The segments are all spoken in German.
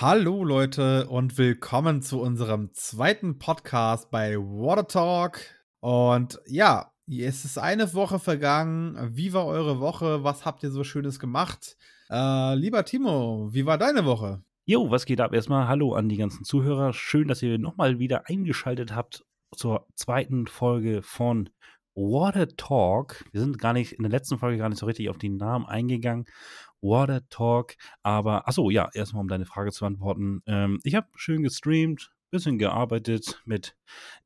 Hallo Leute und willkommen zu unserem zweiten Podcast bei Water Talk. Und ja, es ist eine Woche vergangen. Wie war eure Woche? Was habt ihr so Schönes gemacht? Äh, lieber Timo, wie war deine Woche? Jo, was geht ab? Erstmal hallo an die ganzen Zuhörer. Schön, dass ihr nochmal wieder eingeschaltet habt zur zweiten Folge von Water Talk. Wir sind gar nicht in der letzten Folge gar nicht so richtig auf die Namen eingegangen. Water Talk. Aber, achso, ja, erstmal um deine Frage zu beantworten. Ähm, ich habe schön gestreamt, bisschen gearbeitet mit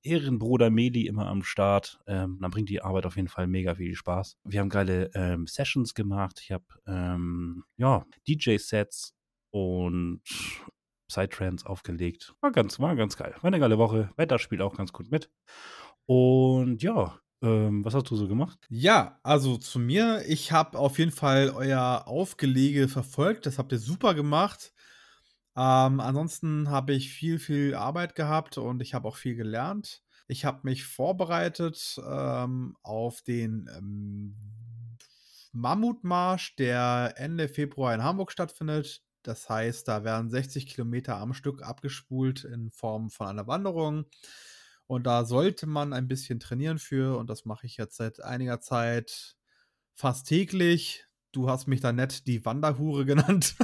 Ehrenbruder Meli immer am Start. Ähm, dann bringt die Arbeit auf jeden Fall mega viel Spaß. Wir haben geile ähm, Sessions gemacht. Ich habe, ähm, ja, DJ-Sets und Psytrance aufgelegt. War ganz, war ganz geil. War eine geile Woche. Wetter spielt auch ganz gut mit. Und ja, ähm, was hast du so gemacht? Ja, also zu mir, ich habe auf jeden Fall euer Aufgelege verfolgt. Das habt ihr super gemacht. Ähm, ansonsten habe ich viel, viel Arbeit gehabt und ich habe auch viel gelernt. Ich habe mich vorbereitet ähm, auf den ähm, Mammutmarsch, der Ende Februar in Hamburg stattfindet. Das heißt, da werden 60 Kilometer am Stück abgespult in Form von einer Wanderung. Und da sollte man ein bisschen trainieren für. Und das mache ich jetzt seit einiger Zeit fast täglich. Du hast mich da nett die Wanderhure genannt.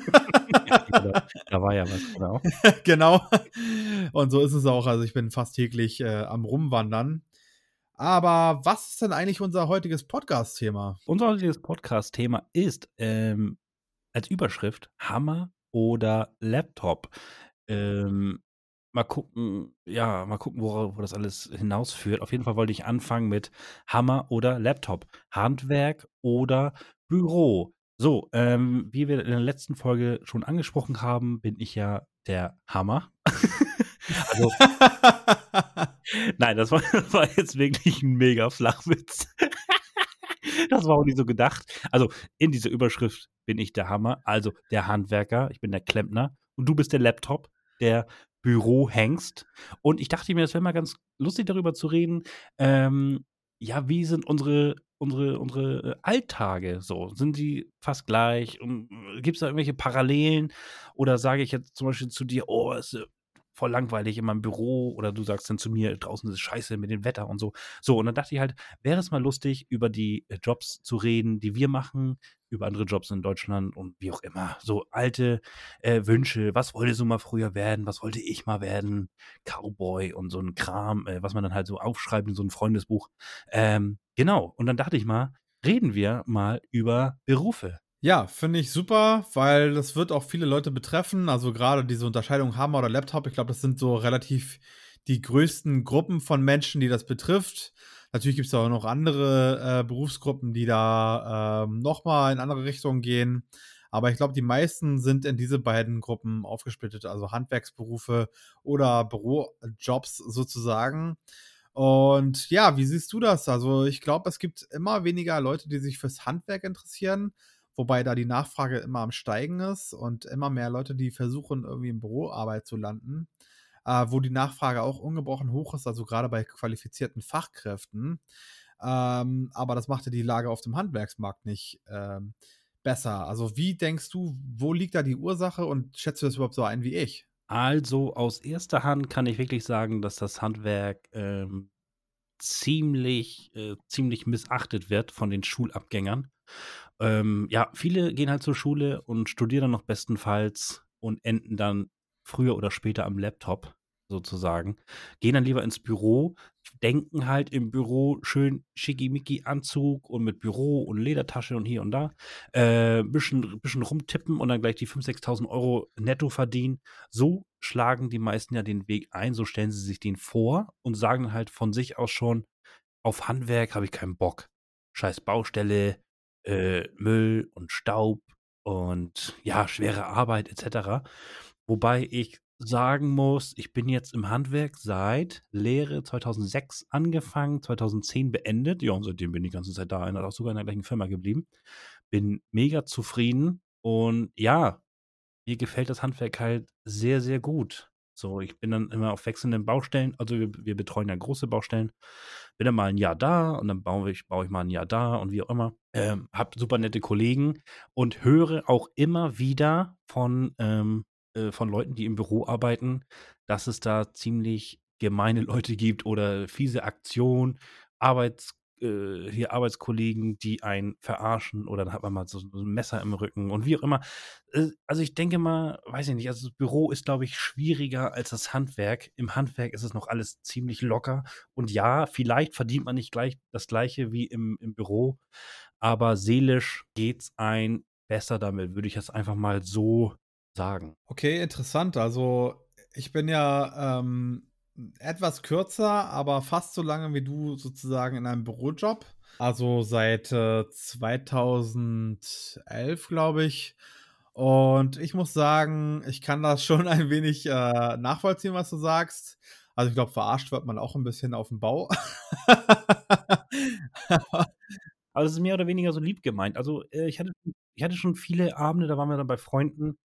da war ja was, genau. genau. Und so ist es auch. Also ich bin fast täglich äh, am Rumwandern. Aber was ist denn eigentlich unser heutiges Podcast-Thema? Unser heutiges Podcast-Thema ist ähm, als Überschrift Hammer oder Laptop. Ähm, mal gucken, ja, mal gucken, wo, wo das alles hinausführt. Auf jeden Fall wollte ich anfangen mit Hammer oder Laptop, Handwerk oder Büro. So, ähm, wie wir in der letzten Folge schon angesprochen haben, bin ich ja der Hammer. also, nein, das war, das war jetzt wirklich ein mega Flachwitz. Das war auch nicht so gedacht. Also, in dieser Überschrift bin ich der Hammer, also der Handwerker, ich bin der Klempner und du bist der Laptop, der Bürohengst. Und ich dachte mir, das wäre mal ganz lustig, darüber zu reden. Ähm, ja, wie sind unsere, unsere, unsere äh, Alltage so? Sind die fast gleich? Äh, Gibt es da irgendwelche Parallelen? Oder sage ich jetzt zum Beispiel zu dir, oh, es ist voll langweilig in meinem Büro oder du sagst dann zu mir, draußen ist es scheiße mit dem Wetter und so. So, und dann dachte ich halt, wäre es mal lustig, über die äh, Jobs zu reden, die wir machen, über andere Jobs in Deutschland und wie auch immer. So alte äh, Wünsche, was wollte so mal früher werden, was wollte ich mal werden, Cowboy und so ein Kram, äh, was man dann halt so aufschreibt in so ein Freundesbuch. Ähm, genau, und dann dachte ich mal, reden wir mal über Berufe. Ja, finde ich super, weil das wird auch viele Leute betreffen. Also gerade diese Unterscheidung Hammer oder Laptop, ich glaube, das sind so relativ die größten Gruppen von Menschen, die das betrifft. Natürlich gibt es auch noch andere äh, Berufsgruppen, die da ähm, nochmal in andere Richtungen gehen. Aber ich glaube, die meisten sind in diese beiden Gruppen aufgesplittet, also Handwerksberufe oder Bürojobs sozusagen. Und ja, wie siehst du das? Also ich glaube, es gibt immer weniger Leute, die sich fürs Handwerk interessieren wobei da die Nachfrage immer am Steigen ist und immer mehr Leute, die versuchen, irgendwie in Büroarbeit zu landen, äh, wo die Nachfrage auch ungebrochen hoch ist, also gerade bei qualifizierten Fachkräften. Ähm, aber das machte die Lage auf dem Handwerksmarkt nicht ähm, besser. Also wie denkst du, wo liegt da die Ursache und schätzt du das überhaupt so ein wie ich? Also aus erster Hand kann ich wirklich sagen, dass das Handwerk ähm, ziemlich, äh, ziemlich missachtet wird von den Schulabgängern. Ähm, ja, viele gehen halt zur Schule und studieren dann noch bestenfalls und enden dann früher oder später am Laptop sozusagen. Gehen dann lieber ins Büro, denken halt im Büro schön schickimicki Anzug und mit Büro und Ledertasche und hier und da. Äh, bisschen, bisschen rumtippen und dann gleich die 5.000, 6.000 Euro netto verdienen. So schlagen die meisten ja den Weg ein, so stellen sie sich den vor und sagen halt von sich aus schon, auf Handwerk habe ich keinen Bock. Scheiß Baustelle, äh, Müll und Staub und ja, schwere Arbeit etc. Wobei ich sagen muss, ich bin jetzt im Handwerk seit Lehre 2006 angefangen, 2010 beendet. Ja, und seitdem bin ich die ganze Zeit da, auch sogar in der gleichen Firma geblieben. Bin mega zufrieden und ja, mir gefällt das Handwerk halt sehr, sehr gut. So, ich bin dann immer auf wechselnden Baustellen, also wir, wir betreuen ja große Baustellen, bin dann mal ein Jahr da und dann baue ich baue ich mal ein Jahr da und wie auch immer. Ähm, habe super nette Kollegen und höre auch immer wieder von, ähm äh, von Leuten, die im Büro arbeiten, dass es da ziemlich gemeine Leute gibt oder fiese Aktionen, Arbeits äh, hier Arbeitskollegen, die einen verarschen oder dann hat man mal so, so ein Messer im Rücken und wie auch immer. Äh, also ich denke mal, weiß ich nicht, also das Büro ist, glaube ich, schwieriger als das Handwerk. Im Handwerk ist es noch alles ziemlich locker. Und ja, vielleicht verdient man nicht gleich das gleiche wie im, im Büro, aber seelisch geht es ein besser damit, würde ich das einfach mal so sagen. Okay, interessant. Also ich bin ja ähm, etwas kürzer, aber fast so lange wie du sozusagen in einem Bürojob. Also seit äh, 2011, glaube ich. Und ich muss sagen, ich kann das schon ein wenig äh, nachvollziehen, was du sagst. Also ich glaube, verarscht wird man auch ein bisschen auf dem Bau. Aber es ist mehr oder weniger so lieb gemeint. Also äh, ich, hatte, ich hatte schon viele Abende, da waren wir dann bei Freunden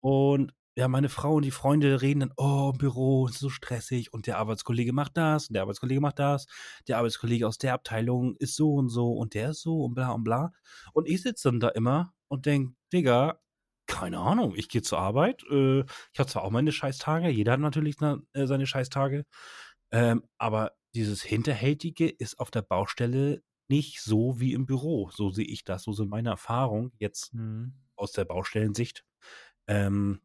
und ja, meine Frau und die Freunde reden dann: „Oh, Büro ist so stressig und der Arbeitskollege macht das und der Arbeitskollege macht das. Der Arbeitskollege aus der Abteilung ist so und so und der ist so und bla und bla.“ Und ich sitze dann da immer und denke: „Digga, keine Ahnung, ich gehe zur Arbeit, äh, ich habe zwar auch meine Scheißtage, jeder hat natürlich na äh, seine Scheißtage, ähm, aber dieses Hinterhältige ist auf der Baustelle nicht so wie im Büro. So sehe ich das, so sind meine Erfahrungen jetzt Mhm. aus der Baustellensicht. Ähm,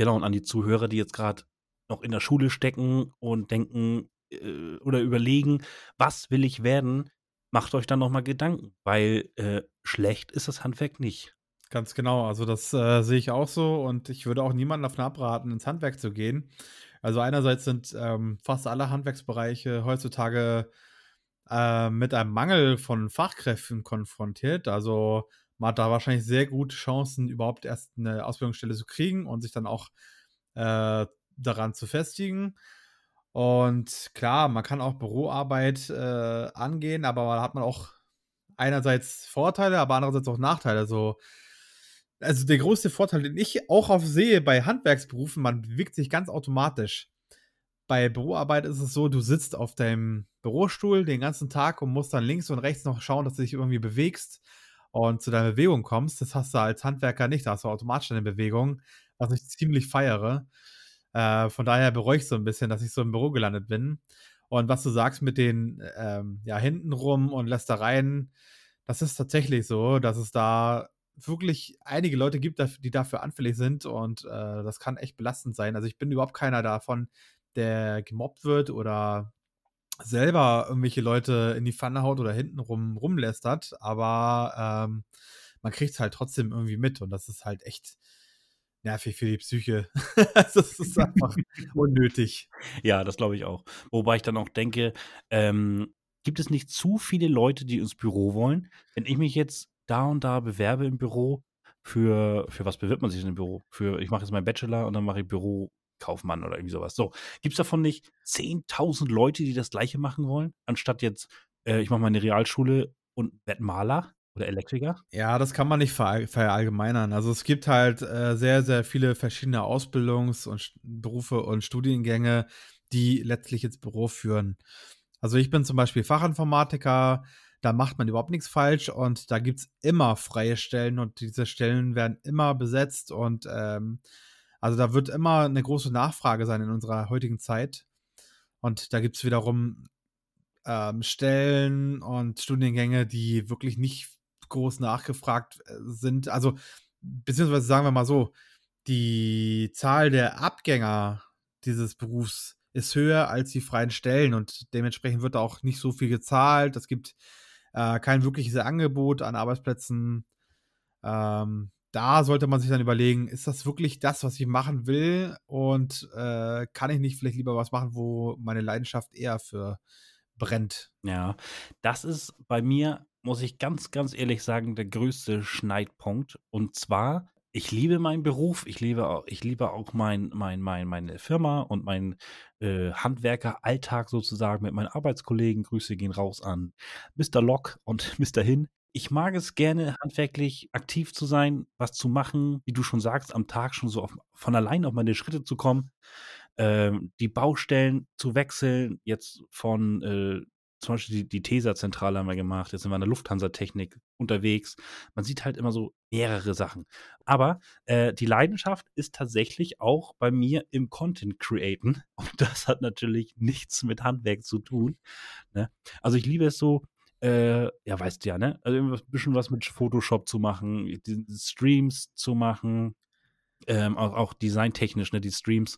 genau, und an die Zuhörer, die jetzt gerade noch in der Schule stecken und denken äh, oder überlegen, was will ich werden, macht euch dann noch mal Gedanken, weil äh, schlecht ist das Handwerk nicht. Ganz genau. Also das äh, sehe ich auch so und ich würde auch niemanden davon abraten, ins Handwerk zu gehen. Also einerseits sind ähm, fast alle Handwerksbereiche heutzutage äh, mit einem Mangel von Fachkräften konfrontiert. Also man hat da wahrscheinlich sehr gute Chancen, überhaupt erst eine Ausbildungsstelle zu kriegen und sich dann auch äh, daran zu festigen. Und klar, man kann auch Büroarbeit äh, angehen, aber da hat man auch einerseits Vorteile, aber andererseits auch Nachteile. So, also der größte Vorteil, den ich auch auf sehe bei Handwerksberufen, man bewegt sich ganz automatisch. Bei Büroarbeit ist es so, du sitzt auf deinem Bürostuhl den ganzen Tag und musst dann links und rechts noch schauen, dass du dich irgendwie bewegst und zu deiner Bewegung kommst. Das hast du als Handwerker nicht, da hast du automatisch eine Bewegung, was ich ziemlich feiere. Äh, von daher bereue ich so ein bisschen, dass ich so im Büro gelandet bin. Und was du sagst mit den ähm, ja, hintenrum und Lästereien, das ist tatsächlich so, dass es da wirklich einige Leute gibt, die dafür anfällig sind und äh, das kann echt belastend sein. Also ich bin überhaupt keiner davon, der gemobbt wird oder selber irgendwelche Leute in die Pfanne haut oder hintenrum rumlästert, aber ähm, man kriegt es halt trotzdem irgendwie mit und das ist halt echt nervig für die Psyche. Also, das ist einfach unnötig. Ja, das glaube ich auch. Wobei ich dann auch denke, ähm, gibt es nicht zu viele Leute, die ins Büro wollen? Wenn ich mich jetzt da und da bewerbe im Büro, für, für was bewirbt man sich denn im Büro? Für, ich mache jetzt meinen Bachelor und dann mache ich Bürokaufmann oder irgendwie sowas. So, gibt es davon nicht 10.000 Leute, die das Gleiche machen wollen, anstatt jetzt, äh, ich mache meine Realschule und werde Maler oder Elektriker? Ja, das kann man nicht verall verallgemeinern. Also, es gibt halt, äh, sehr, sehr viele verschiedene Ausbildungs und Berufe und Studiengänge, die letztlich ins Büro führen. Also, ich bin zum Beispiel Fachinformatiker, da macht man überhaupt nichts falsch und da gibt es immer freie Stellen und diese Stellen werden immer besetzt und, ähm, also, da wird immer eine große Nachfrage sein in unserer heutigen Zeit. Und da gibt es wiederum, ähm, Stellen und Studiengänge, die wirklich nicht groß nachgefragt äh, sind. Also, beziehungsweise sagen wir mal so, die Zahl der Abgänger dieses Berufs ist höher als die freien Stellen und dementsprechend wird auch nicht so viel gezahlt. Es gibt äh, kein wirkliches Angebot an Arbeitsplätzen. Ähm, da sollte man sich dann überlegen, ist das wirklich das, was ich machen will? Und äh, kann ich nicht vielleicht lieber was machen, wo meine Leidenschaft eher für brennt? Ja, das ist bei mir, muss ich ganz, ganz ehrlich sagen, der größte Schneidpunkt. Und zwar, ich liebe meinen Beruf, ich liebe auch, ich liebe auch mein, mein, mein, meine Firma und meinen äh, Handwerker-Alltag sozusagen mit meinen Arbeitskollegen. Grüße gehen raus an Mr. Lock und Mr. Hin. Ich mag es gerne, handwerklich aktiv zu sein, was zu machen, wie du schon sagst, am Tag schon so auf, von allein auf meine Schritte zu kommen, ähm, die Baustellen zu wechseln, jetzt von äh, zum Beispiel die, die TESA-Zentrale haben wir gemacht, jetzt sind wir in der Lufthansa-Technik unterwegs. Man sieht halt immer so mehrere Sachen. Aber äh, die Leidenschaft ist tatsächlich auch bei mir im Content Createn. Und das hat natürlich nichts mit Handwerk zu tun. Ne? Also ich liebe es so, äh, ja, weißt du ja, ne? Also ein bisschen was mit Photoshop zu machen, Streams zu machen, ähm, auch, auch designtechnisch, ne, die Streams,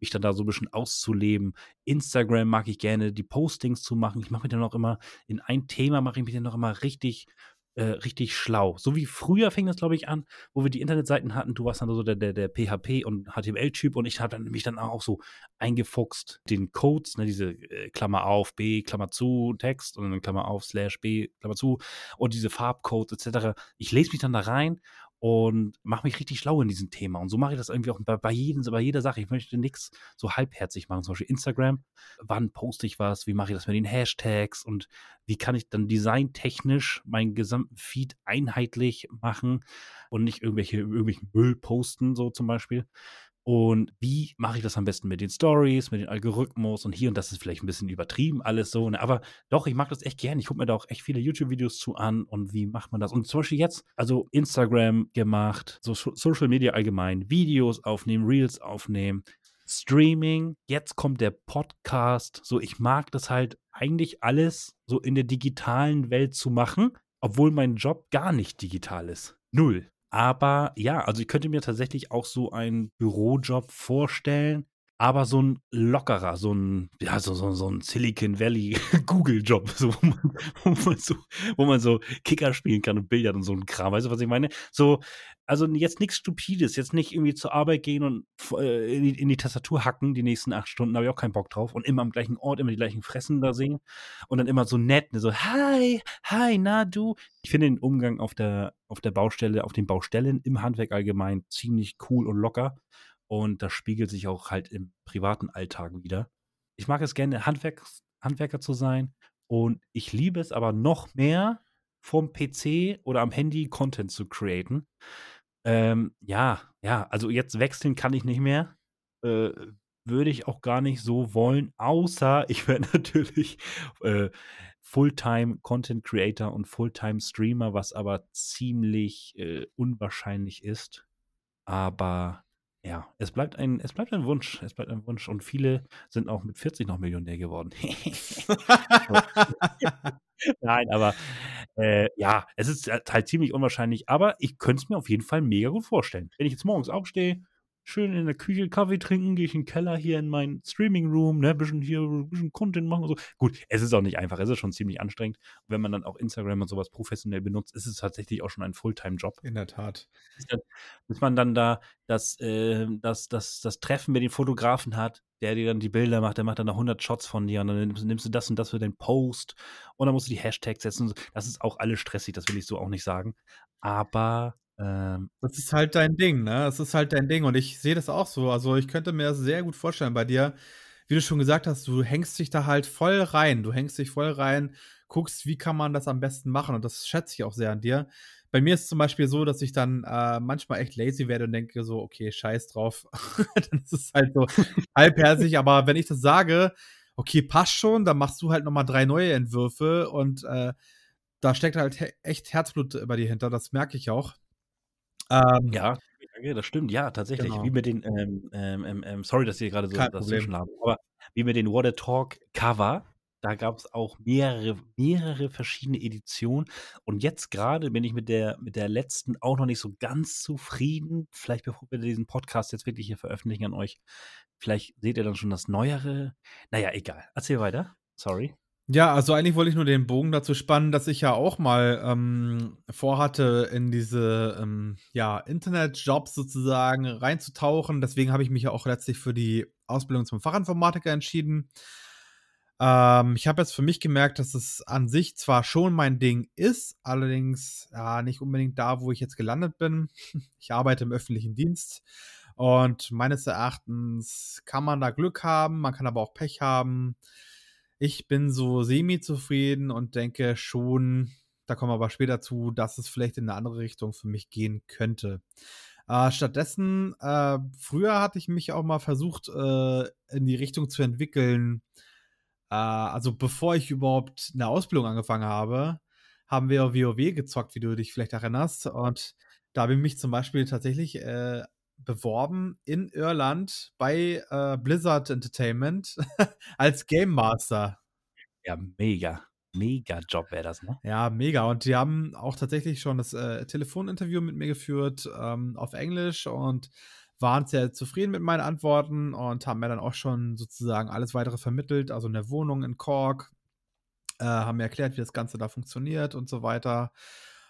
mich dann da so ein bisschen auszuleben. Instagram mag ich gerne, die Postings zu machen. Ich mache mir dann auch immer, in ein Thema mache ich mich dann noch immer richtig, äh, richtig schlau. So wie früher fing das, glaube ich, an, wo wir die Internetseiten hatten. Du warst dann so der, der, der PHP und HTML-Typ und ich habe mich dann auch so eingefuchst, den Codes, ne, diese äh, Klammer auf, B, Klammer zu, Text und dann Klammer auf, Slash, B, Klammer zu und diese Farbcodes etc. Ich lese mich dann da rein und mache mich richtig schlau in diesem Thema. Und so mache ich das irgendwie auch bei, bei, jedem, bei jeder Sache. Ich möchte nichts so halbherzig machen. Zum Beispiel Instagram. Wann poste ich was? Wie mache ich das mit den Hashtags? Und wie kann ich dann designtechnisch meinen gesamten Feed einheitlich machen und nicht irgendwelche, irgendwelchen Müll posten, so zum Beispiel. Und wie mache ich das am besten mit den Stories, mit den Algorithmus und hier und das ist vielleicht ein bisschen übertrieben alles so, ne? aber doch, ich mag das echt gern. Ich gucke mir da auch echt viele YouTube-Videos zu an und wie macht man das? Und zum Beispiel jetzt, also Instagram gemacht, so Social Media allgemein, Videos aufnehmen, Reels aufnehmen, Streaming, jetzt kommt der Podcast. So, ich mag das halt eigentlich alles so in der digitalen Welt zu machen, obwohl mein Job gar nicht digital ist. Null. Aber ja, also ich könnte mir tatsächlich auch so einen Bürojob vorstellen, aber so ein lockerer, so ein, ja, so, so, so ein Silicon Valley Google-Job, so, wo, man, wo, man so, wo man so Kicker spielen kann und Billard und so ein Kram. Weißt du, was ich meine? So, also jetzt nichts Stupides, jetzt nicht irgendwie zur Arbeit gehen und äh, in, die, in, die, Tastatur hacken die nächsten acht Stunden, habe ich auch keinen Bock drauf. Und immer am gleichen Ort, immer die gleichen Fressen da sehen. Und dann immer so nett, ne, so, hi, hi, na du. Ich finde den Umgang auf der, auf der Baustelle, auf den Baustellen im Handwerk allgemein ziemlich cool und locker. Und das spiegelt sich auch halt im privaten Alltag wieder. Ich mag es gerne, Handwerks, Handwerker zu sein. Und ich liebe es aber noch mehr, vom PC oder am Handy Content zu createn. Ähm, ja, ja, also jetzt wechseln kann ich nicht mehr. Äh, würde ich auch gar nicht so wollen, außer ich werde natürlich äh, Fulltime Content Creator und Fulltime Streamer, was aber ziemlich äh, unwahrscheinlich ist. Aber ja, es bleibt ein, es bleibt ein Wunsch. Es bleibt ein Wunsch. Und viele sind auch mit 40 noch Millionär geworden. Nein, aber äh, ja, es ist halt ziemlich unwahrscheinlich. Aber ich könnte es mir auf jeden Fall mega gut vorstellen. Wenn ich jetzt morgens aufstehe, schön in der Küche Kaffee trinken, gehe ich in den Keller hier in meinen Streaming Room, ne, bisschen hier, ein bisschen Content machen und so. Gut, es ist auch nicht einfach, es ist schon ziemlich anstrengend. Und wenn man dann auch Instagram und sowas professionell benutzt, ist es tatsächlich auch schon ein Fulltime-Job. In der Tat. Bis man dann da das, äh, das, das, das Treffen mit den Fotografen hat, der dir dann die Bilder macht, der macht dann noch 100 Shots von dir und dann nimmst, nimmst du das und das für den Post und dann musst du die Hashtags setzen. Das ist auch alles stressig, das will ich so auch nicht sagen. Aber ähm, das ist halt dein Ding, ne? Das ist halt dein Ding und ich sehe das auch so. Also, ich könnte mir das sehr gut vorstellen bei dir. Wie du schon gesagt hast, du hängst dich da halt voll rein. Du hängst dich voll rein, guckst, wie kann man das am besten machen und das schätze ich auch sehr an dir. Bei mir ist es zum Beispiel so, dass ich dann äh, manchmal echt lazy werde und denke so: „Okay, scheiß drauf.“ Dann ist es halt so halbherzig, aber wenn ich das sage: „Okay, passt schon“, dann machst du halt noch mal 3 neue Entwürfe und, äh, da steckt halt he echt Herzblut bei dir hinter, das merke ich auch. Ähm, ja, das stimmt. Ja, tatsächlich. Genau. Wie mit den, ähm, ähm, ähm, ähm sorry, dass ihr gerade so dazwischen haben, aber wie mit den Water Talk Cover, da gab es auch mehrere, mehrere verschiedene Editionen. Und jetzt gerade bin ich mit der, mit der letzten auch noch nicht so ganz zufrieden. Vielleicht bevor wir diesen Podcast jetzt wirklich hier veröffentlichen an euch, vielleicht seht ihr dann schon das Neuere. Naja, egal. Erzähl weiter. Sorry. Ja, also eigentlich wollte ich nur den Bogen dazu spannen, dass ich ja auch mal ähm, vorhatte, in diese ähm, ja, Internetjobs sozusagen reinzutauchen. Deswegen habe ich mich ja auch letztlich für die Ausbildung zum Fachinformatiker entschieden. Ähm, ich habe jetzt für mich gemerkt, dass es an sich zwar schon mein Ding ist, allerdings ja, nicht unbedingt da, wo ich jetzt gelandet bin. Ich arbeite im öffentlichen Dienst und meines Erachtens kann man da Glück haben, man kann aber auch Pech haben. Ich bin so semi-zufrieden und denke schon, da kommen wir aber später zu, dass es vielleicht in eine andere Richtung für mich gehen könnte. Äh, stattdessen, äh, früher hatte ich mich auch mal versucht, äh, in die Richtung zu entwickeln, Äh, also bevor ich überhaupt 'ne Ausbildung angefangen habe, haben wir WoW gezockt, wie du dich vielleicht erinnerst. Und da habe ich mich zum Beispiel tatsächlich, äh, beworben in Irland bei, äh, Blizzard Entertainment als Game Master. Ja, mega. Mega Job wäre das, ne? Ja, mega. Und die haben auch tatsächlich schon das, äh, Telefoninterview mit mir geführt, ähm, auf Englisch und waren sehr zufrieden mit meinen Antworten und haben mir dann auch schon sozusagen alles Weitere vermittelt, also 'ne Wohnung in Cork, äh, haben mir erklärt, wie das Ganze da funktioniert und so weiter.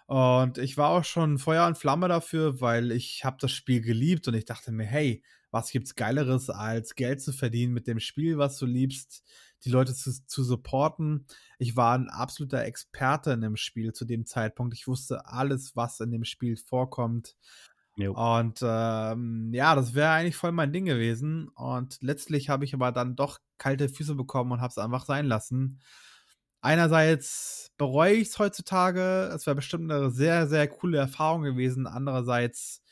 Und ich war auch schon Feuer und Flamme dafür, weil ich habe das Spiel geliebt und ich dachte mir: „Hey, was gibt's Geileres, als Geld zu verdienen mit dem Spiel, was du liebst, die Leute zu zu supporten?“ Ich war 'n absoluter Experte in dem Spiel zu dem Zeitpunkt. Ich wusste alles, was in dem Spiel vorkommt. Jo. Und, ähm, ja, das wäre eigentlich voll mein Ding gewesen. Und letztlich habe ich aber dann doch kalte Füße bekommen und habe es einfach sein lassen. Einerseits bereue ich's heutzutage. Es wäre bestimmt 'ne sehr, sehr coole Erfahrung gewesen. Andererseits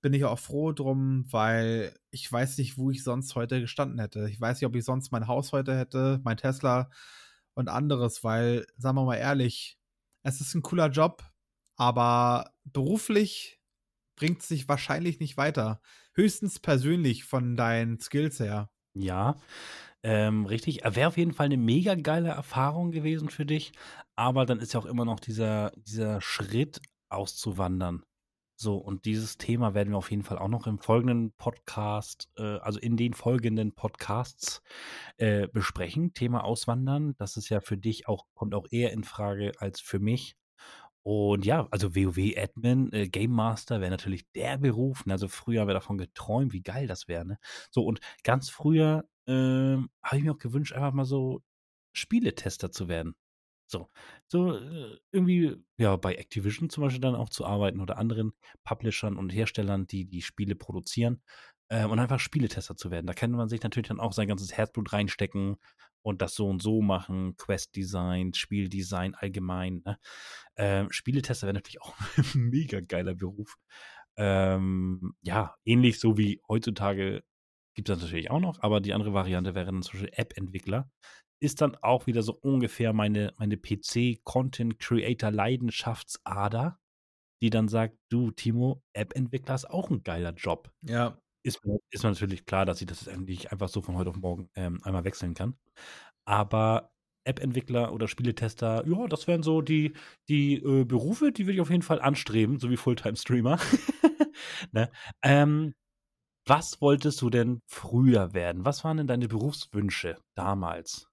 bin ich auch froh drum, weil ich weiß nicht, wo ich sonst heute gestanden hätte. Ich weiß nicht, ob ich sonst mein Haus heute hätte, mein Tesla und anderes, weil, sagen wir mal ehrlich, es ist 'n cooler Job, aber beruflich bringt's dich wahrscheinlich nicht weiter. Höchstens persönlich von deinen Skills her. Ja, ähm, richtig. Äh, wäre auf jeden Fall 'ne mega geile Erfahrung gewesen für dich, aber dann ist ja auch immer noch dieser dieser Schritt auszuwandern. So, und dieses Thema werden wir auf jeden Fall auch noch im folgenden Podcast, äh, also in den folgenden Podcasts, äh, besprechen. Thema Auswandern, das ist ja für dich auch kommt auch eher in Frage als für mich. Und ja, also WoW-Admin, äh, Game Master wäre natürlich der Beruf, ne? Also früher haben wir davon geträumt, wie geil das wäre, ne? So, und ganz früher, ähm, habe ich mir auch gewünscht, einfach mal so Spieletester zu werden. So so, äh, irgendwie, ja, bei Activision zum Beispiel dann auch zu arbeiten oder anderen Publishern und Herstellern, die die Spiele produzieren, äh, und einfach Spieletester zu werden. Da kann man sich natürlich dann auch sein ganzes Herzblut reinstecken und das so und so machen, Quest-Design, Spieldesign allgemein, ne? Ähm, Spieletester wäre natürlich auch 'n mega geiler Beruf. Ähm, ja, ähnlich so wie heutzutage gibt es das natürlich auch noch, aber die andere Variante wäre dann zum Beispiel App-Entwickler. Ist dann auch wieder so ungefähr meine meine PC-Content-Creator-Leidenschaftsader, die dann sagt: „Du, Timo, App-Entwickler ist auch 'n geiler Job.“ Ja. Ist mir ist mir natürlich klar, dass ich das jetzt nicht einfach so von heute auf morgen, ähm, einmal wechseln kann. Aber App-Entwickler oder Spieletester, ja, das wären so die die, äh, Berufe, die würde ich auf jeden Fall anstreben, so wie Fulltime-Streamer, ne? Ähm, was wolltest du denn früher werden? Was waren denn deine Berufswünsche damals?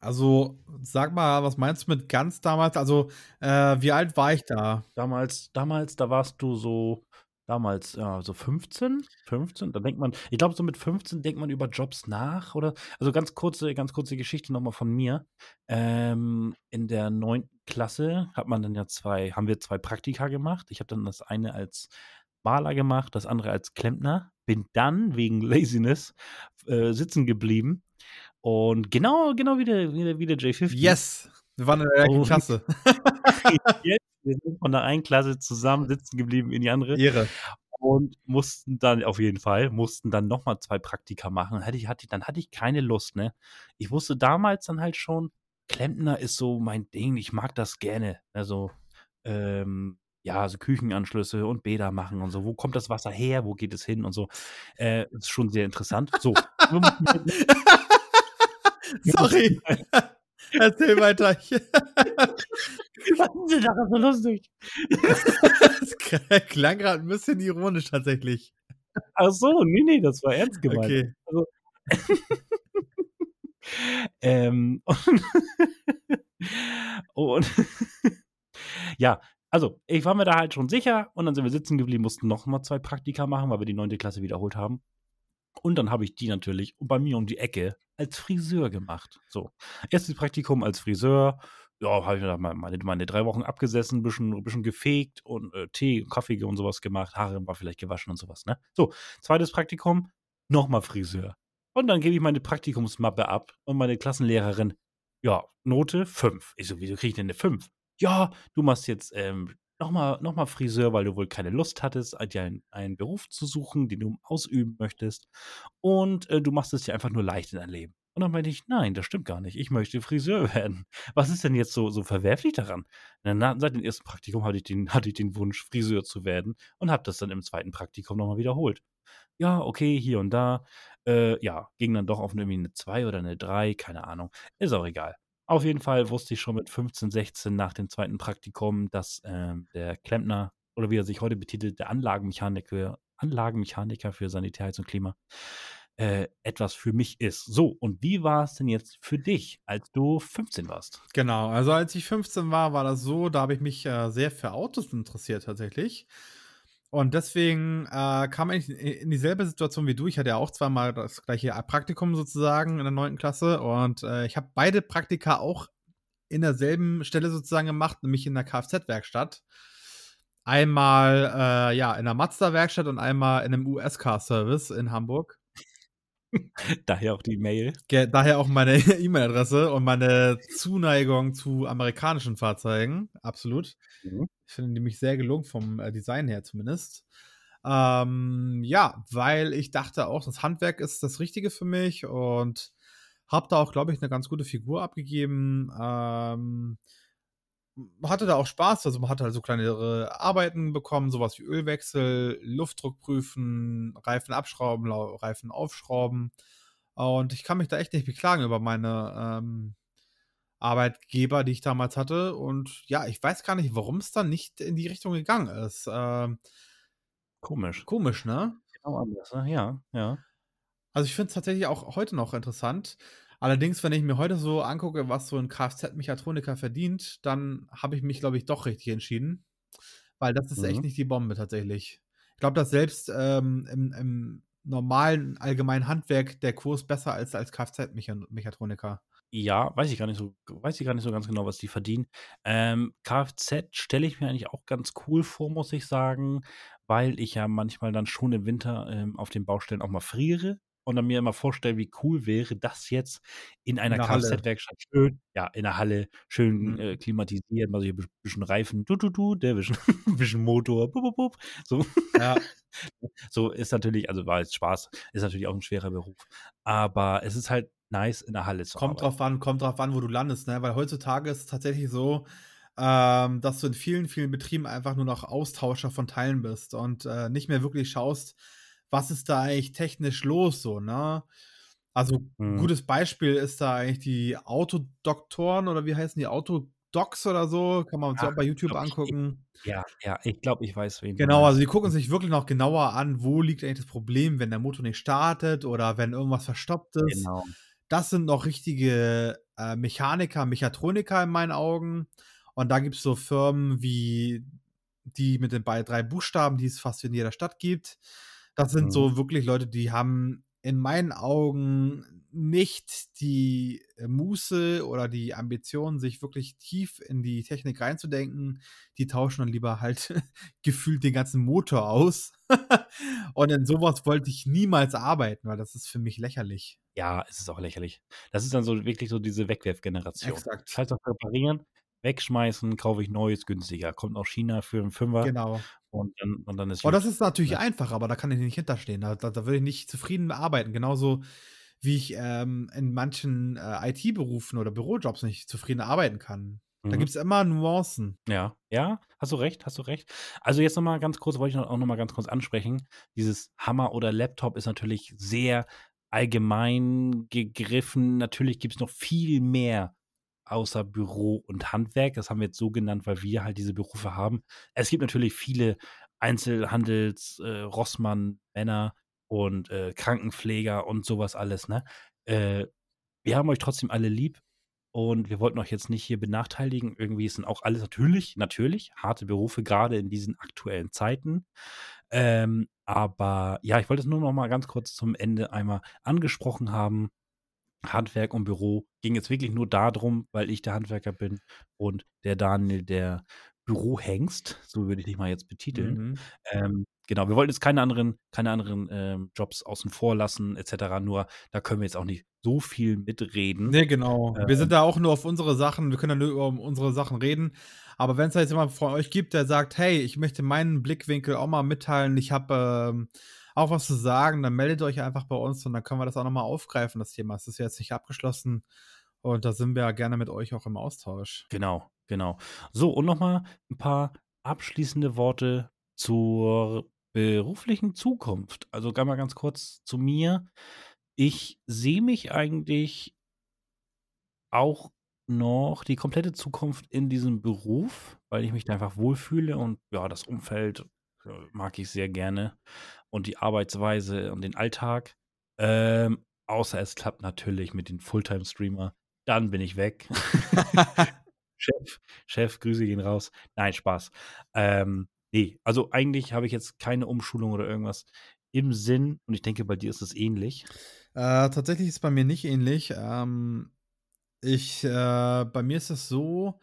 Also, sag mal, was meinst du mit ganz damals? Also, äh, wie alt war ich da? Damals damals, da warst du so damals, ja, so 15? 15? Da denkt man ich glaube, so mit 15 denkt man über Jobs nach, oder? Also, ganz kurze ganz kurze Geschichte noch mal von mir. Ähm, in der 9. Klasse hat man dann ja 2 haben wir 2 Praktika gemacht. Ich habe dann das eine als Maler gemacht, das andere als Klempner. Bin dann wegen Laziness, äh, sitzen geblieben und genau genau wie der wie der wie der J50. Yes, wir waren in der gleichen Und Klasse. wir sind von der einen Klasse zusammen sitzen geblieben in die andere Ehre. und mussten dann auf jeden Fall mussten dann noch mal 2 Praktika machen. Hätte ich hatte dann hatte ich keine Lust, ne? Ich wusste damals dann halt schon, Klempner ist so mein Ding. Ich mag das gerne. Also, ähm, ja, so Küchenanschlüsse und Bäder machen und so. Wo kommt das Wasser her? Wo geht es hin und so? Äh, ist schon sehr interessant. So. Sorry. Erzähl weiter. Was ist denn daran so lustig? Das klang grad 'n bisschen ironisch tatsächlich. Ach so, ne, ne, das war ernst gemeint. Okay. Also ähm, und ja, also, ich war mir da halt schon sicher und dann sind wir sitzen geblieben, mussten noch mal 2 Praktika machen, weil wir die 9. Klasse wiederholt haben. Und dann habe ich die natürlich bei mir um die Ecke als Friseur gemacht. So, 1. Praktikum als Friseur. Ja, habe ich mal meine meine 3 Wochen abgesessen, bisschen bisschen gefegt und, äh, Tee Kaffee und so was gemacht, Haare mal vielleicht gewaschen und so was, ne? So, 2. Praktikum, noch mal Friseur. Und dann gebe ich meine Praktikumsmappe ab und meine Klassenlehrerin: „Ja, Note 5.“ Ich so: „Wieso kriege ich denn 'ne 5?“ „Ja, du machst jetzt, ähm, noch mal noch mal Friseur, weil du wohl keine Lust hattest, dir einen einen Beruf zu suchen, den du ausüben möchtest. Und, äh, du machst es dir einfach nur leicht in deinem Leben.“ Und dann meinte ich: „Nein, das stimmt gar nicht. Ich möchte Friseur werden. Was ist denn jetzt so so verwerflich daran?“ Und dann seit dem ersten Praktikum hatte ich den hatte ich den Wunsch, Friseur zu werden und habe das dann im zweiten Praktikum noch mal wiederholt. Ja, okay, hier und da. Äh, ja, ging dann doch auf irgendwie 'ne 2 oder 'ne 3, keine Ahnung. Ist auch egal. Auf jeden Fall wusste ich schon mit 15, 16 nach dem zweiten Praktikum, dass, ähm, der Klempner oder wie er sich heute betitelt, der Anlagenmechaniker Anlagenmechaniker für Sanitär, Heizung, Klima, äh, etwas für mich ist. So, und wie war es denn jetzt für dich, als du 15 warst? Genau, also als ich 15 war, war das so, da habe ich mich, äh, sehr für Autos interessiert tatsächlich. Und deswegen, äh, kam ich in dieselbe Situation wie du. Ich hatte ja auch zweimal das gleiche Praktikum sozusagen in der 9. Klasse und, äh, ich habe beide Praktika auch in derselben Stelle sozusagen gemacht, nämlich in der Kfz-Werkstatt. Einmal, äh, ja, in der Mazda-Werkstatt und einmal in 'nem US-Car-Service in Hamburg. Daher auch die Mail. Daher auch meine E-Mail-Adresse und meine Zuneigung zu amerikanischen Fahrzeugen, absolut. Mhm. Ich finde die nämlich sehr gelungen vom, äh, Design her zumindest. Ähm, ja, weil ich dachte auch, das Handwerk ist das Richtige für mich und habe da auch, glaube ich, 'ne ganz gute Figur abgegeben. Ähm, hatte da auch Spaß, also man hat halt so kleinere Arbeiten bekommen, so was wie Ölwechsel, Luftdruck prüfen, Reifen abschrauben, Reifen aufschrauben. Und ich kann mich da echt nicht beklagen über meine, ähm, Arbeitgeber, die ich damals hatte. Und ja, ich weiß gar nicht, warum's dann nicht in die Richtung gegangen ist. Ähm Komisch. Komisch, ne? Genau anders, ne? Ja, ja. Also, ich finde es tatsächlich auch heute noch interessant. Allerdings, wenn ich mir heute so angucke, was so 'n Kfz-Mechatroniker verdient, dann habe ich mich, glaube ich, doch richtig entschieden, weil das ist echt Mhm. nicht die Bombe tatsächlich. Ich glaube, dass selbst, ähm, im im normalen allgemeinen Handwerk der Kurs besser als Kfz-Mechan Mechatroniker. Ja, weiß ich gar nicht so weiß ich gar nicht so ganz genau, was die verdienen. Ähm, Kfz stelle ich mir eigentlich auch ganz cool vor, muss ich sagen, weil ich ja manchmal dann schon im Winter, ähm, auf den Baustellen auch mal friere und dann mir immer vorstelle, wie cool wäre das jetzt in In einer. Kfz-Werkstatt schön ja, in der Halle, schön, äh, Mhm. klimatisiert, mal so hier bisch bisschen Reifen, du, du, du, der bisschen bisschen Motor, bup, bup, bup, so. Ja. So ist natürlich also, war jetzt Spaß, ist natürlich auch 'n schwerer Beruf. Aber es ist halt nice, in der Halle zu Kommt arbeiten. drauf an kommt drauf an, wo du landest, ne? Weil heutzutage ist es tatsächlich so, ähm, dass du in vielen, vielen Betrieben einfach nur noch Austauscher von Teilen bist und, äh, nicht mehr wirklich schaust, was ist da eigentlich technisch los so, ne? Also, Mhm. gutes Beispiel ist da eigentlich die Autodoktoren oder wie heißen die? Autodocs oder so, kann man sich Ach, auch bei YouTube glaube, ich ich angucken. ja, ja, ich glaube, ich weiß, wen Genau, also die gucken sich wirklich noch genauer an, wo liegt eigentlich das Problem, wenn der Motor nicht startet oder wenn irgendwas verstopft ist. Genau. Das sind noch richtige, äh, Mechaniker, Mechatroniker in meinen Augen. Und da gibt's so Firmen wie die mit den 3 Buchstaben, die es fast in jeder Stadt gibt. Das sind Mhm. so wirklich Leute, die haben in meinen Augen nicht die, äh, Muße oder die Ambition, sich wirklich tief in die Technik reinzudenken. Die tauschen dann lieber halt gefühlt den ganzen Motor aus. Und in so was wollte ich niemals arbeiten, weil das ist für mich lächerlich. Ja, es ist auch lächerlich. Das ist dann so wirklich so diese Wegwerfgeneration. Exakt. Scheiß auf reparieren, wegschmeißen, kaufe ich Neues günstiger. Kommt aus China für 'n Fünfer Genau. Und dann und dann ist Oh, das ist natürlich ne? einfach, aber da kann ich nicht hinterstehen. Da da da würde ich nicht zufrieden arbeiten. Genauso wie ich, ähm, in manchen, äh, IT-Berufen oder Bürojobs nicht zufrieden arbeiten kann. Da Mhm. gibt's immer Nuancen. Ja, ja, hast du recht, hast du recht. Also, jetzt noch mal ganz kurz wollte ich auch noch mal ganz kurz ansprechen. Dieses Hammer oder Laptop ist natürlich sehr allgemein gegriffen. Natürlich gibt's noch viel mehr außer Büro und Handwerk. Das haben wir jetzt so genannt, weil wir halt diese Berufe haben. Es gibt natürlich viele Einzelhandels äh, Rossmann, Männer und, äh, Krankenpfleger und so was alles, ne? Äh, wir haben euch trotzdem alle lieb und wir wollten euch jetzt nicht hier benachteiligen. Irgendwie sind auch alles natürlich natürlich harte Berufe, grade in diesen aktuellen Zeiten. Ähm, aber ja, ich wollte es nur noch mal ganz kurz zum Ende einmal angesprochen haben. Handwerk und Büro ging jetzt wirklich nur da drum, weil ich der Handwerker bin und der Daniel der Bürohengst, so würde ich dich mal jetzt betiteln. Mhm. Ähm, genau, wir wollten jetzt keine anderen keine anderen, ähm, Jobs außen vor lassen et cetera, nur da können wir jetzt auch nicht so viel mitreden. Ne, genau. Wir Ähm sind da auch nur auf unsere Sachen wir können ja nur über unsere Sachen reden. Aber wenn's da jetzt jemand von euch gibt, der sagt: „Hey, ich möchte meinen Blickwinkel auch mal mitteilen. Ich habe, ähm, auch was zu sagen, dann meldet euch einfach bei uns und dann können wir das auch nochmal aufgreifen, das Thema. Es ist jetzt nicht abgeschlossen und da sind wir ja gerne mit euch auch im Austausch. Genau, genau. So, und nochmal ein paar abschließende Worte zur beruflichen Zukunft. Also mal ganz kurz zu mir. Ich sehe mich eigentlich auch noch die komplette Zukunft in diesem Beruf, weil ich mich da einfach wohlfühle und ja, das Umfeld äh, mag ich sehr gerne und die Arbeitsweise und den Alltag. Ähm, außer es klappt natürlich mit den Fulltime-Streamer. Dann bin ich weg. Chef, Chef, Grüße gehen raus. Nein, Spaß. Ähm, nee, also eigentlich habe ich jetzt keine Umschulung oder irgendwas im Sinn und ich denke, bei dir ist es ähnlich. Äh, tatsächlich ist es bei mir nicht ähnlich. Ähm, ich, äh, bei mir ist es so,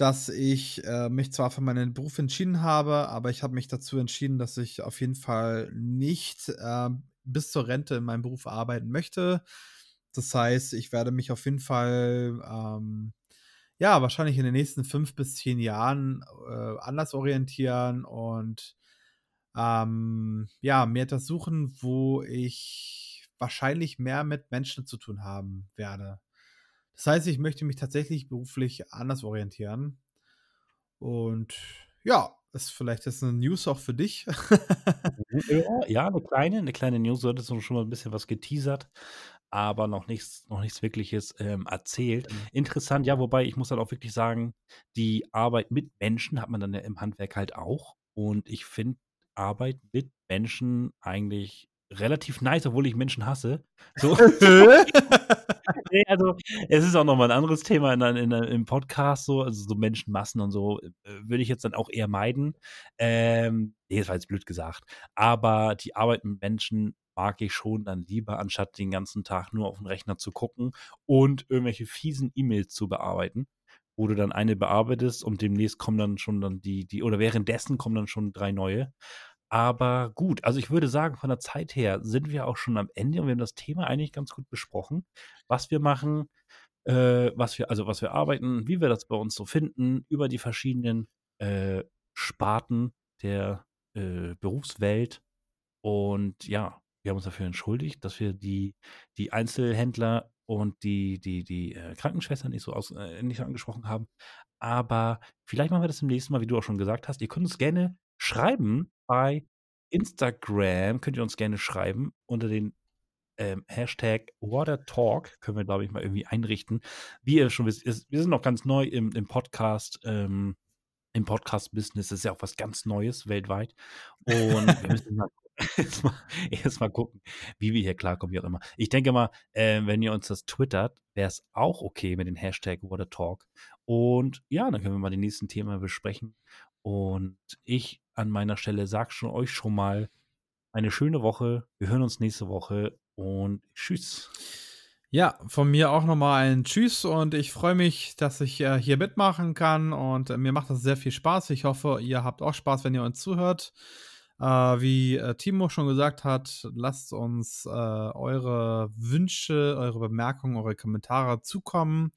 dass ich äh, mich zwar für meinen Beruf entschieden habe, aber ich habe mich dazu entschieden, dass ich auf jeden Fall nicht äh, bis zur Rente in meinem Beruf arbeiten möchte. Das heißt, ich werde mich auf jeden Fall, ähm, ja, wahrscheinlich in den nächsten fünf bis zehn Jahren äh, anders orientieren und ähm, ja, mir etwas suchen, wo ich wahrscheinlich mehr mit Menschen zu tun haben werde. Das heißt, ich möchte mich tatsächlich beruflich anders orientieren. Und ja, ist vielleicht ist eine News auch für dich. ja, eine kleine, eine kleine News. Du hattest schon mal ein bisschen was geteasert, aber noch nichts, noch nichts Wirkliches ähm, erzählt. Mhm. Interessant, ja, wobei ich muss dann auch wirklich sagen, die Arbeit mit Menschen hat man dann ja im Handwerk halt auch. Und ich finde Arbeit mit Menschen eigentlich relativ nice, obwohl ich Menschen hasse. So. nee, also es ist auch nochmal ein anderes Thema in, in, im Podcast, so, also so Menschenmassen und so, äh, würde ich jetzt dann auch eher meiden. Ähm, nee, das war jetzt blöd gesagt. Aber die Arbeit mit Menschen mag ich schon dann lieber, anstatt den ganzen Tag nur auf den Rechner zu gucken und irgendwelche fiesen E-Mails zu bearbeiten wo du dann eine bearbeitest und demnächst kommen dann schon dann die, die, oder währenddessen kommen dann schon drei neue. Aber gut, also ich würde sagen, von der Zeit her sind wir auch schon am Ende und wir haben das Thema eigentlich ganz gut besprochen, was wir machen, äh, was wir, also was wir arbeiten, wie wir das bei uns so finden, über die verschiedenen äh, Sparten der äh, Berufswelt. Und ja, wir haben uns dafür entschuldigt, dass wir die, die Einzelhändler und die, die, die äh, Krankenschwestern nicht so, aus, äh, nicht so angesprochen haben. Aber vielleicht machen wir das im nächsten Mal, wie du auch schon gesagt hast. Ihr könnt uns gerne schreiben bei Instagram. Könnt ihr uns gerne schreiben unter den ähm, Hashtag Watertalk. Können wir, glaube ich, mal irgendwie einrichten. Wie ihr schon wisst, ist, wir sind noch ganz neu im, im Podcast. Ähm, Im Podcast-Business ist ja auch was ganz Neues weltweit. Und wir müssen mal erstmal erst mal gucken, wie wir hier klarkommen, wie auch immer. Ich denke mal, äh, wenn ihr uns das twittert, wäre es auch okay mit dem Hashtag Watertalk. Und ja, dann können wir mal die nächsten Themen besprechen. Und ich an meiner Stelle sage schon euch schon mal eine schöne Woche. Wir hören uns nächste Woche und tschüss. Ja, von mir auch nochmal ein Tschüss und ich freue mich, dass ich äh, hier mitmachen kann und äh, mir macht das sehr viel Spaß. Ich hoffe, ihr habt auch Spaß, wenn ihr uns zuhört. Äh, wie äh, Timo schon gesagt hat, lasst uns äh, eure Wünsche, eure Bemerkungen, eure Kommentare zukommen.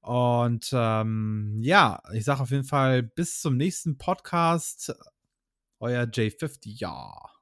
Und ähm, ja, ich sage auf jeden Fall bis zum nächsten Podcast. Euer J50, ja.